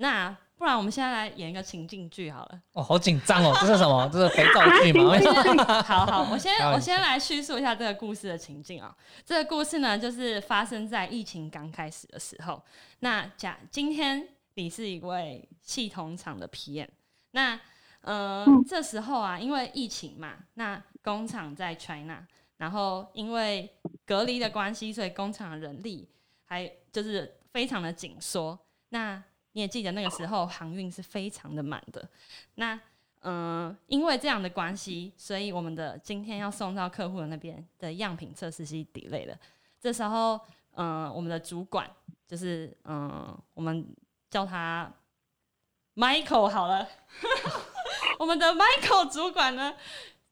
那不然我们现在来演一个情境剧好了。哦，好紧张哦！这是什么？这是肥皂剧吗？好好，我先我先来叙述一下这个故事的情境啊。这个故事呢，就是发生在疫情刚开始的时候。那假今天你是一位系统厂的 PM，那呃、嗯这时候啊，因为疫情嘛，那工厂在 China，然后因为隔离的关系，所以工厂的人力还就是非常的紧缩。那你也记得那个时候航运是非常的满的。那嗯、因为这样的关系，所以我们的今天要送到客户的那边的样品测试机 delay 了。这时候，嗯、我们的主管就是嗯、我们叫他 Michael 好了，我们的 Michael 主管呢，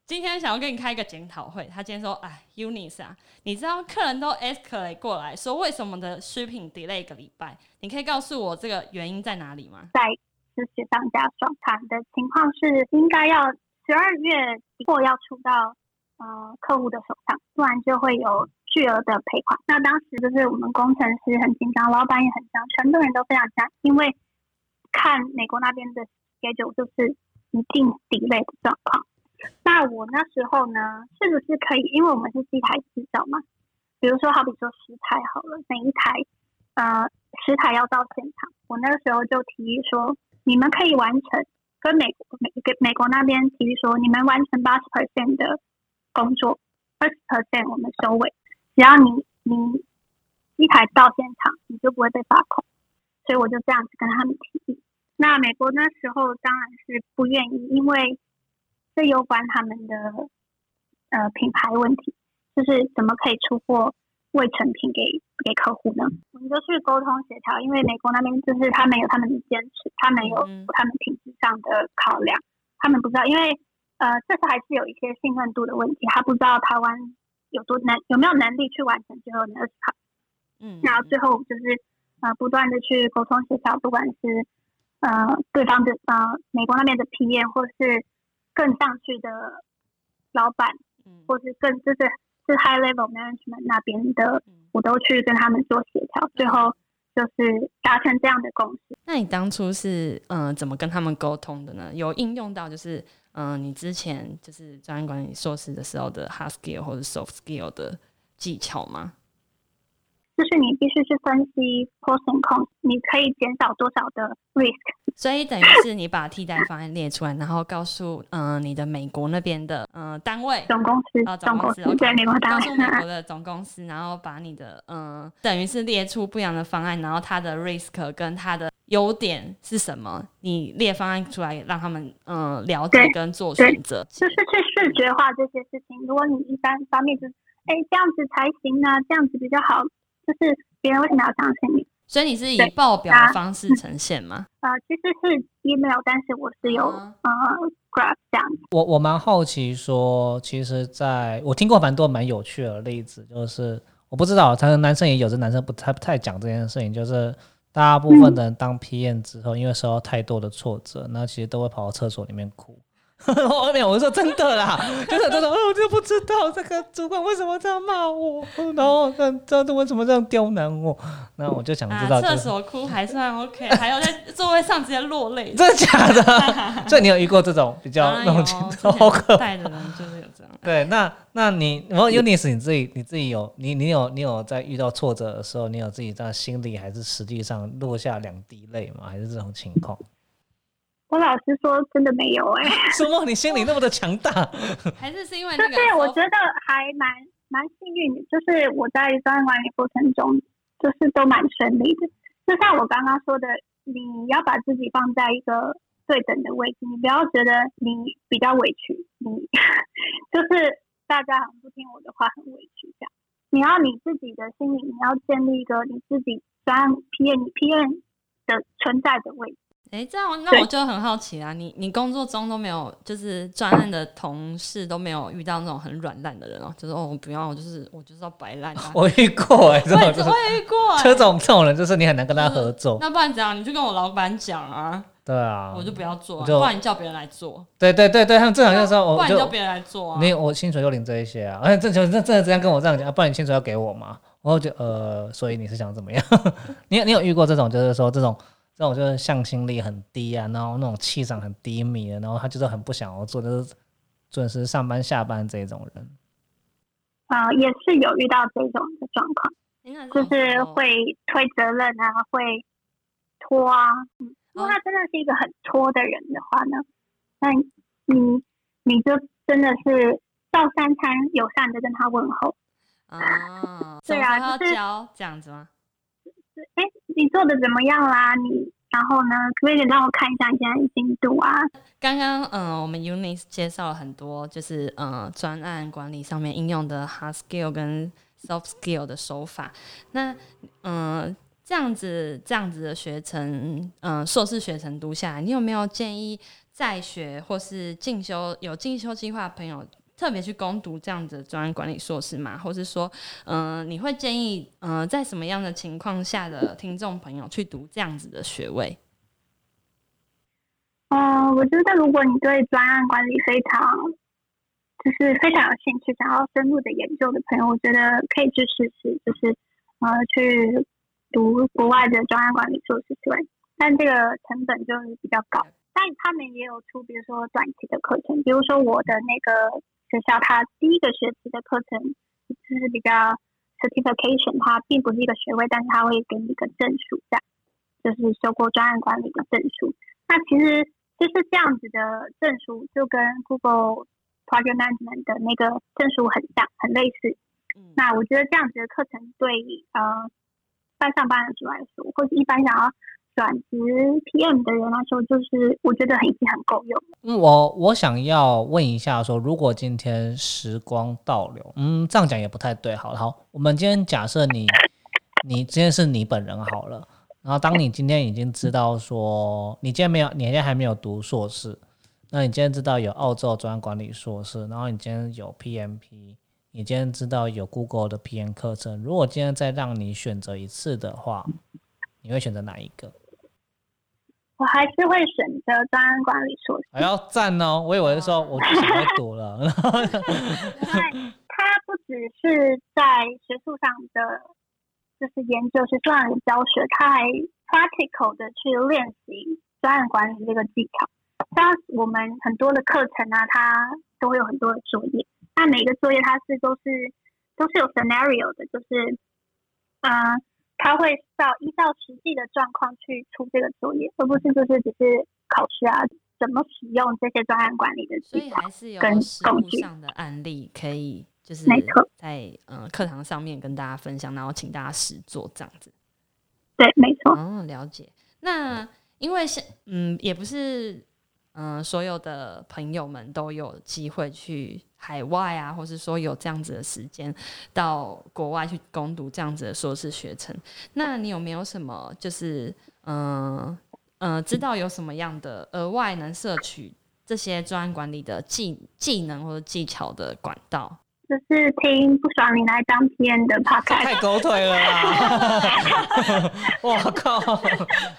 今天想要跟你开一个检讨会。他今天说：“哎，Unis 啊，你知道客人都 escalate 过来说，为什么的 shipping delay 一个礼拜？你可以告诉我这个原因在哪里吗？”在就是雪上加霜。谈的情况是应该要十二月或要出到呃客户的手上，不然就会有巨额的赔款。那当时就是我们工程师很紧张，老板也很紧张，全部人都非常紧张，因为看美国那边的 schedule 就是一定 delay 的状况。那我那时候呢，是不是可以？因为我们是机台制造嘛，比如说好比说十台好了，每一台呃十台要到现场，我那个时候就提议说，你们可以完成跟美国美给美国那边提议说，你们完成八十 percent 的工作，二十 percent 我们收尾，只要你你一台到现场，你就不会被罚款。所以我就这样子跟他们提议。那美国那时候当然是不愿意，因为这攸关他们的呃品牌问题，就是怎么可以出货未成品给给客户呢？我们就去沟通协调，因为美国那边就是他们有他们的坚持，他们有嗯他们品质上的考量，他们不知道，因为呃这是还是有一些信任度的问题，他不知道台湾有多能有没有能力去完成最后那二十套。嗯，然后最后就是呃不断的去沟通协调，不管是呃对方的呃美国那边的 PM，或是更上去的老板，嗯或是更就是是 high level management 那边的，嗯我都去跟他们做协调，最后就是达成这样的共识。那你当初是嗯、呃怎么跟他们沟通的呢？有应用到就是嗯、呃你之前就是专业管理硕士的时候的 hard skill 或者 soft skill 的技巧吗？就是你必须去分析 pros and cons，你可以减少多少的 risk。所以等于是你把替代方案列出来，然后告诉嗯、呃你的美国那边的嗯、呃单位总公司，啊，总总公公司司对美国单位告诉，美国的总公司，然后把你的嗯、呃等于是列出不一样的方案，然后它的 risk 跟它的优点是什么，你列方案出来，让他们嗯、呃了解跟做选择。就是去视觉化这些事情。如果你一般方面就是，哎，这样子才行啊，这样子比较好，就是别人为什么要相信你？所以你是以报表啊的方式呈现吗？呃，其实是 email，但是我是有、啊呃 graph 这样。我我蛮好奇说，其实在我听过蛮多蛮有趣的例子，就是我不知道，可能男生也有，这男生不太不太讲这件事情，就是大部分的人当 PM 之后，因为受到太多的挫折，那其实都会跑到厕所里面哭。我没有，我说真的啦，就是这种，哦我就不知道这个主管为什么这样骂我，然后这这这为什么这样刁难我，那我就想知道、啊，就是，厕所哭还算 OK，还有在座位上直接落泪。真的假的？所以你有遇过这种比较那种情之况，前好可带的人就是有这样。对，那那你，然后 Unis 你自己你自己有你你有你有在遇到挫折的时候，你有自己在心里还是实际上落下两滴泪吗？还是这种情况？我老实说，真的没有哎、什么？你心里那么的强大？还是是因为就那个是我觉得还蛮蛮幸运的，就是我在专业管理过程中，就是都蛮顺利的。就像我刚刚说的，你要把自己放在一个对等的位置，你不要觉得你比较委屈，你 就是大家好像不听我的话很委屈这样。你要你自己的心里，你要建立一个你自己专案 PM PM 的存在的位置。哎，这样那我就很好奇啊。你你工作中都没有，就是专案的同事都没有遇到那种很软烂的人哦，就是哦，不要，我就是我就是要摆烂啊。我遇过哎，这种就是我也遇过哎，这种这种人就是你很难跟他合作。那不然怎样？你就跟我老板讲啊。对啊，我就不要做，啊不然你叫别人来做。对对对对，他们正常就是说，我不然你叫别人来做啊。你我薪水就领这一些啊，而且这就这真的这样跟我这样讲，不然你薪水要给我吗？我就呃，所以你是想怎么样？你你有遇过这种，就是说这种这种就是向心力很低啊，然后那种气场很低迷的，然后他就是很不想要做，就是准时上班下班这种人。啊、也是有遇到这种的状况，就是会推责任啊，会拖啊。嗯，如果他真的是一个很拖的人的话呢，那你你就真的是照三餐友善的跟他问候。啊，对啊要就这样子吗？哎，你做的怎么样啦？你然后呢，可不可以让我看一下你现在进度啊？刚刚嗯、我们 Unis 介绍了很多，就是呃专案管理上面应用的 hard skill 跟 soft skill 的手法。那嗯、这样子这样子的学程，嗯、硕士学程读下来，你有没有建议在学或是进修有进修计划的朋友？特别去攻读这样子的专案管理硕士嘛，或是说，嗯、你会建议，嗯、在什么样的情况下的听众朋友去读这样子的学位？嗯，我觉得如果你对专案管理非常就是非常有兴趣，想要深入的研究的朋友，我觉得可以去试试，就是呃去读国外的专案管理硕士学位，但这个成本就是比较高。但他们也有出，比如说短期的课程，比如说我的那个学校，它第一个学期的课程就是比较 certification，它并不是一个学位，但是它会给你一个证书，这样就是修过专案管理的证书。那其实就是这样子的证书，就跟 Google Project Management 的那个证书很像，很类似。嗯那我觉得这样子的课程对呃班上班的主来说，或者一般想要转职 PM 的人来说，就是我觉得已经很够用。嗯，我我想要问一下说如果今天时光倒流，嗯，这样讲也不太对。好，好，我们今天假设你你今天是你本人好了，然后当你今天已经知道说你今天没有，你今天还没有读硕士，那你今天知道有澳洲专管理硕士，然后你今天有 PMP，你今天知道有 Google 的 PM 课程，如果今天再让你选择一次的话，你会选择哪一个？我还是会选择专案管理硕士，还要赞哦！我以为是说我不想再读了，然 后因为它不只是在学术上的，就是研究学术上的教学，它还 practical 的去练习专案管理这个技巧。像我们很多的课程啊，它都会有很多的作业，那每个作业它是都是都是有 scenario 的，就是嗯、呃，它会照依照实际的状况去出这个作业，而不是就是只是考试啊，怎么使用这些专案管理的所技巧。以还是有跟实工具物上的案例可以，就是没错在呃课堂上面跟大家分享，然后请大家实做这样子。对，没错。哦，了解。那因为是嗯，也不是嗯、所有的朋友们都有机会去海外啊，或是说有这样子的时间到国外去攻读这样子的硕士学程。那你有没有什么就是嗯嗯、呃知道有什么样的额外能摄取这些专案管理的技技能或者技巧的管道？就是听不爽你来当 PM 的 podcast，太狗腿了啦！我靠，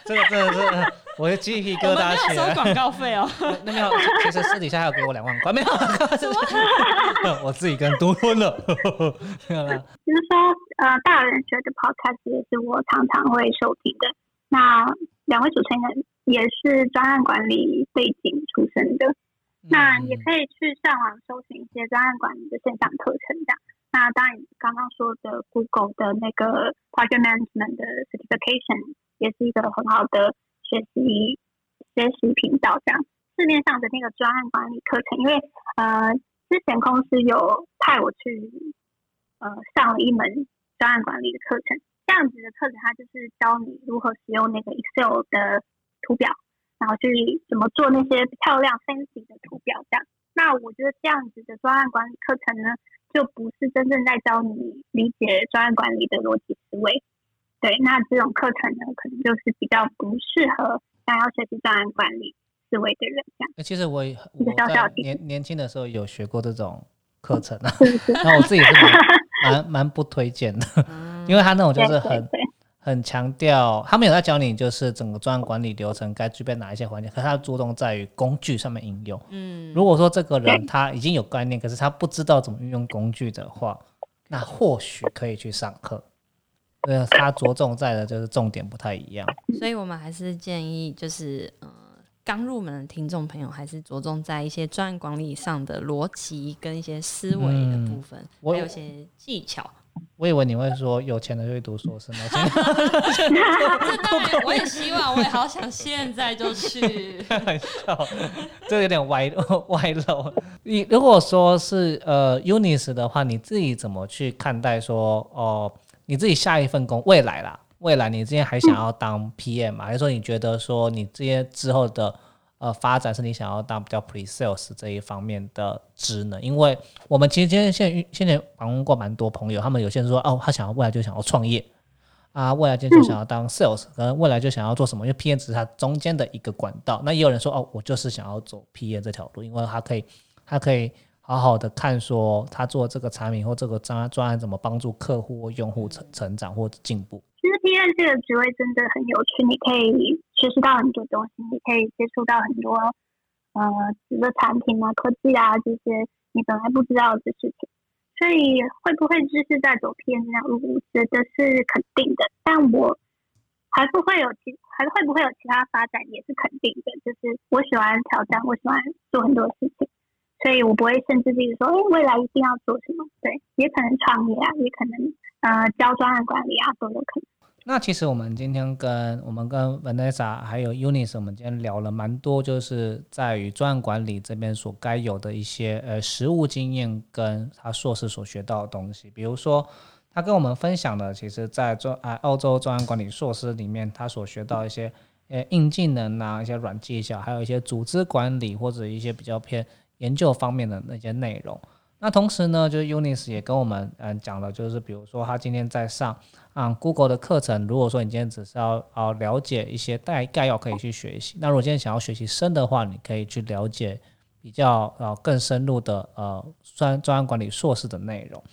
这 个真的是我的鸡皮疙瘩起来。广告费哦。那没有，其实私底下还有给我两万块，没有，我自己跟多吞了。没有啦，就是说，呃，大人学的 podcast 也是我常常会收听的。那两位主持人也是专案管理背景出身的，那也可以去上网搜寻一些专案管理的线上课程这样。那当然，刚刚说的 Google 的那个 Project Management 的 Certification 也是一个很好的学习学习频道这样。市面上的那个专案管理课程，因为呃之前公司有派我去呃上了一门专案管理的课程，这样子的课程它就是教你如何使用那个 Excel 的图表，然后去怎么做那些漂亮 fancy 的图表这样。那我觉得这样子的专案管理课程呢，就不是真正在教你理解专案管理的逻辑思维。对，那这种课程呢，可能就是比较不适合想要学习档案管理思维的人这样。其实我也我在年年轻的时候有学过这种课程啊，那我自己是蛮 蛮蛮不推荐的，因为他那种就是很。很强调，他们有在教你，就是整个专案管理流程该具备哪一些环节，可是他注重在于工具上面应用。嗯，如果说这个人他已经有概念，可是他不知道怎么运用工具的话，那或许可以去上课。对，他着重在的就是重点不太一样。所以我们还是建议，就是呃，刚入门的听众朋友，还是着重在一些专案管理上的逻辑跟一些思维的部分，还有一些技巧。我以为你会说有钱的就会读硕士呢。这当然，我也希望，我也好想现在就去。开玩笑，这有点歪歪漏。你如果说是呃 UNIS 的话，你自己怎么去看待说哦，你自己下一份工未来啦，未来你之前还想要当 PM 还是说你觉得说你这些之后的？呃，发展是你想要当比较 pre sales 这一方面的职能，因为我们其实今天现在现在访问过蛮多朋友，他们有些人说哦，他想要未来就想要创业啊，未来就就想要当 sales，可能未来就想要做什么，因为 PM 只是它中间的一个管道。那也有人说哦，我就是想要走 PM 这条路，因为它可以，它可以好好的看说他做这个产品或这个专专案怎么帮助客户或用户成成长或进步。其实 PM 这个职位真的很有趣，你可以学习到很多东西，你可以接触到很多呃，新的产品啊、科技啊这些你本来不知道的事情。所以会不会就是在走 PM 这条路，我觉得是肯定的。但我还不会有其，还会不会有其他发展，也是肯定的。就是我喜欢挑战，我喜欢做很多事情，所以我不会限制自己说，哎，未来一定要做什么。对，也可能创业啊，也可能。呃，教专案管理啊，都有可能。那其实我们今天跟我们跟 Vanessa 还有 Unis，我们今天聊了蛮多，就是在于专案管理这边所该有的一些呃实务经验，跟他硕士所学到的东西。比如说，他跟我们分享的，其实在专啊澳洲专案管理硕士里面，他所学到一些呃硬技能啊，一些软技巧，还有一些组织管理或者一些比较偏研究方面的那些内容。那同时呢，就是 Unis 也跟我们嗯讲了，就是比如说他今天在上啊 Google 的课程，如果说你今天只是要啊了解一些概概要可以去学习，那如果今天想要学习深的话，你可以去了解比较呃更深入的呃专专案管理硕士的内容。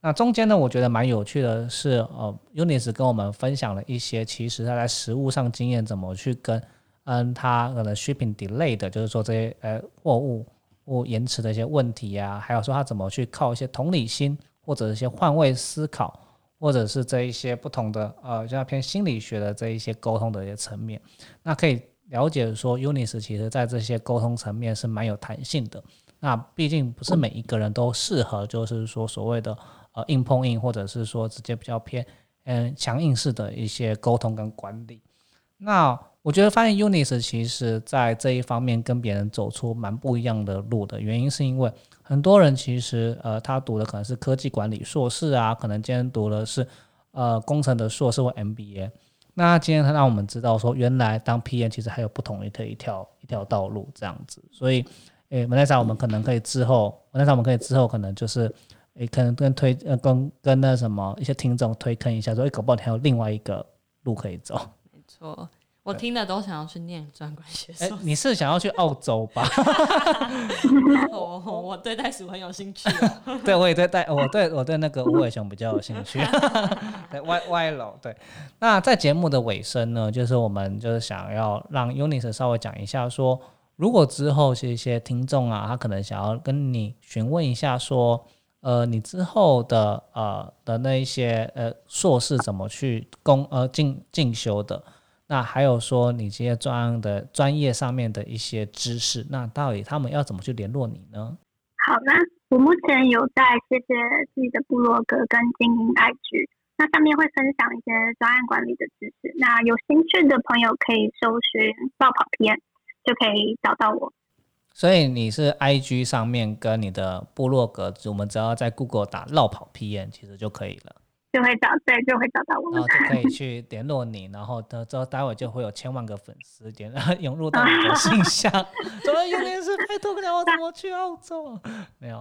那中间呢，我觉得蛮有趣的是，呃，Unis 跟我们分享了一些其实他在实物上经验怎么去跟嗯他可能 shipping delay 的，就是说这些呃货物。或延迟的一些问题啊，还有说他怎么去靠一些同理心，或者一些换位思考，或者是这一些不同的呃，像偏心理学的这一些沟通的一些层面，那可以了解说，Unis 其实在这些沟通层面是蛮有弹性的。那毕竟不是每一个人都适合，就是说所谓的呃硬碰硬，或者是说直接比较偏嗯强硬式的一些沟通跟管理。那我觉得发现 Unis 其实在这一方面跟别人走出蛮不一样的路的原因，是因为很多人其实呃他读的可能是科技管理硕士啊，可能今天读的是呃工程的硕士或 MBA。那今天他让我们知道说，原来当 PM 其实还有不同的一条一条道路这样子。所以，诶，文莱莎，我们可能可以之后，文莱莎，我们可以之后可能就是诶，可能跟推呃跟跟那什么一些听众推坑一下，说诶，搞不好你还有另外一个路可以走。没错。我听的都想要去念专管学术。你是想要去澳洲吧？我我对袋鼠很有兴趣。对，我也对袋，我对我对那个无尾熊比较有兴趣。对，歪歪楼。对，那在节目的尾声呢，就是我们就是想要让 Unis 稍微讲一下，说如果之后是一些听众啊，他可能想要跟你询问一下，说呃，你之后的呃的那一些呃硕士怎么去攻呃进进修的。那还有说你这些专案的专业上面的一些知识，那到底他们要怎么去联络你呢？好的，我目前有在这些自己的部落格跟经营 IG，那上面会分享一些专案管理的知识。那有兴趣的朋友可以搜寻“绕跑片”，就可以找到我。所以你是 IG 上面跟你的部落格，我们只要在 Google 打“绕跑 PN” 其实就可以了。就会找对，就会找到我们然后。就可以去联络你，然后的之后待会就会有千万个粉丝点 涌入到你的信箱，怎么有点是拜托不了我怎么去澳洲？没有，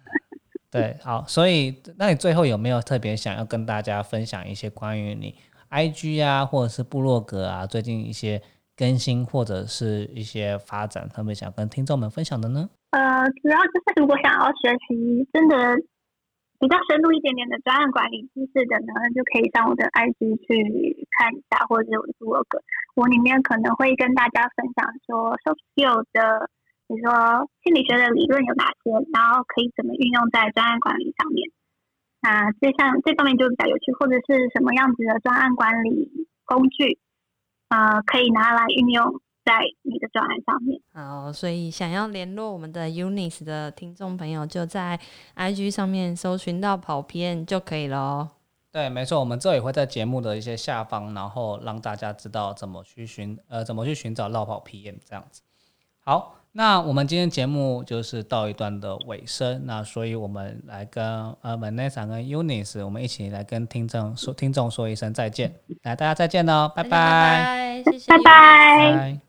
对，好，所以那你最后有没有特别想要跟大家分享一些关于你 IG 啊，或者是部落格啊，最近一些更新或者是一些发展，特别想跟听众们分享的呢？呃，主要就是如果想要学习真的比较深入一点点的专案管理知识的呢，就可以上我的 IG 去看一下，或者是我的部落格，我里面可能会跟大家分享说 soft skill 的，比如说心理学的理论有哪些，然后可以怎么运用在专案管理上面。那这项这方面就比较有趣，或者是什么样子的专案管理工具，呃，可以拿来运用在你的专案上面。好，所以想要联络我们的 Unis 的听众朋友，就在 IG 上面搜寻到跑偏就可以了哦。对，没错，我们这也会在节目的一些下方，然后让大家知道怎么去寻呃怎么去寻找绕跑 PM 这样子。好，那我们今天节目就是到一段的尾声，那所以我们来跟呃 Vanessa 跟 Unis，我们一起来跟听众说听众说一声再见，来大家再见喽，拜拜，拜拜，谢谢拜。拜。